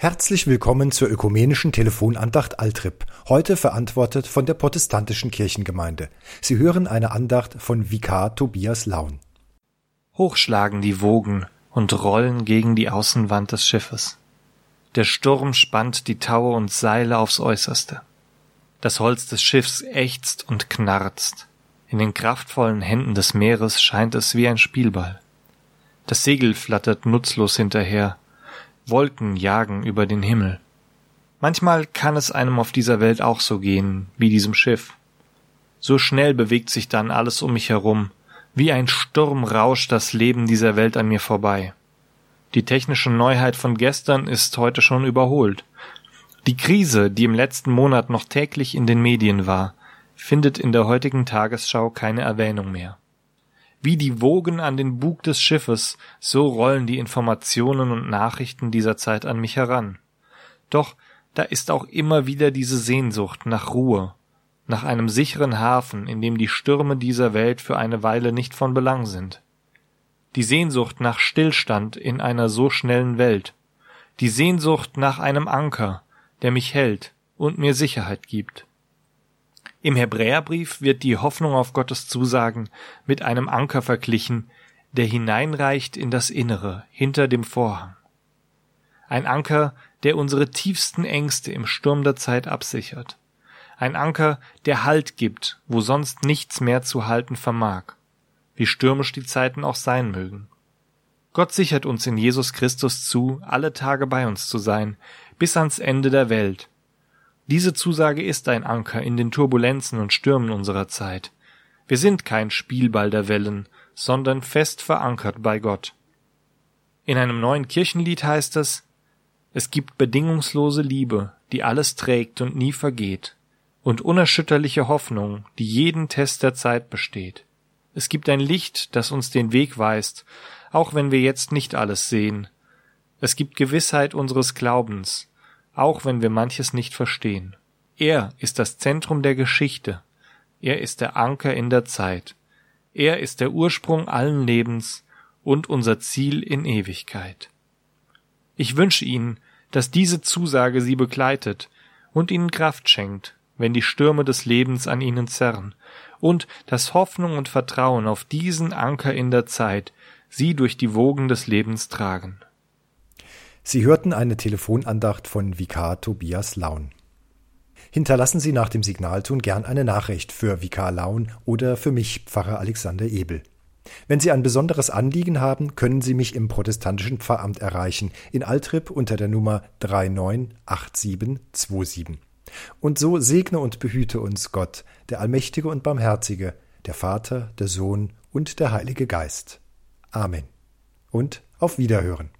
Herzlich willkommen zur ökumenischen Telefonandacht Altrip, heute verantwortet von der protestantischen Kirchengemeinde. Sie hören eine Andacht von Vikar Tobias Laun. Hochschlagen die Wogen und rollen gegen die Außenwand des Schiffes. Der Sturm spannt die Taue und Seile aufs äußerste. Das Holz des Schiffs ächzt und knarzt. In den kraftvollen Händen des Meeres scheint es wie ein Spielball. Das Segel flattert nutzlos hinterher, Wolken jagen über den Himmel. Manchmal kann es einem auf dieser Welt auch so gehen, wie diesem Schiff. So schnell bewegt sich dann alles um mich herum, wie ein Sturm rauscht das Leben dieser Welt an mir vorbei. Die technische Neuheit von gestern ist heute schon überholt. Die Krise, die im letzten Monat noch täglich in den Medien war, findet in der heutigen Tagesschau keine Erwähnung mehr. Wie die Wogen an den Bug des Schiffes, so rollen die Informationen und Nachrichten dieser Zeit an mich heran. Doch da ist auch immer wieder diese Sehnsucht nach Ruhe, nach einem sicheren Hafen, in dem die Stürme dieser Welt für eine Weile nicht von Belang sind. Die Sehnsucht nach Stillstand in einer so schnellen Welt, die Sehnsucht nach einem Anker, der mich hält und mir Sicherheit gibt. Im Hebräerbrief wird die Hoffnung auf Gottes Zusagen mit einem Anker verglichen, der hineinreicht in das Innere, hinter dem Vorhang. Ein Anker, der unsere tiefsten Ängste im Sturm der Zeit absichert. Ein Anker, der Halt gibt, wo sonst nichts mehr zu halten vermag, wie stürmisch die Zeiten auch sein mögen. Gott sichert uns in Jesus Christus zu, alle Tage bei uns zu sein, bis ans Ende der Welt, diese Zusage ist ein Anker in den Turbulenzen und Stürmen unserer Zeit. Wir sind kein Spielball der Wellen, sondern fest verankert bei Gott. In einem neuen Kirchenlied heißt es, es gibt bedingungslose Liebe, die alles trägt und nie vergeht, und unerschütterliche Hoffnung, die jeden Test der Zeit besteht. Es gibt ein Licht, das uns den Weg weist, auch wenn wir jetzt nicht alles sehen. Es gibt Gewissheit unseres Glaubens, auch wenn wir manches nicht verstehen. Er ist das Zentrum der Geschichte. Er ist der Anker in der Zeit. Er ist der Ursprung allen Lebens und unser Ziel in Ewigkeit. Ich wünsche Ihnen, dass diese Zusage Sie begleitet und Ihnen Kraft schenkt, wenn die Stürme des Lebens an Ihnen zerren, und dass Hoffnung und Vertrauen auf diesen Anker in der Zeit Sie durch die Wogen des Lebens tragen. Sie hörten eine Telefonandacht von Vikar Tobias Laun. Hinterlassen Sie nach dem Signalton gern eine Nachricht für Vikar Laun oder für mich, Pfarrer Alexander Ebel. Wenn Sie ein besonderes Anliegen haben, können Sie mich im protestantischen Pfarramt erreichen, in Altrip unter der Nummer 398727. Und so segne und behüte uns Gott, der Allmächtige und Barmherzige, der Vater, der Sohn und der Heilige Geist. Amen. Und auf Wiederhören.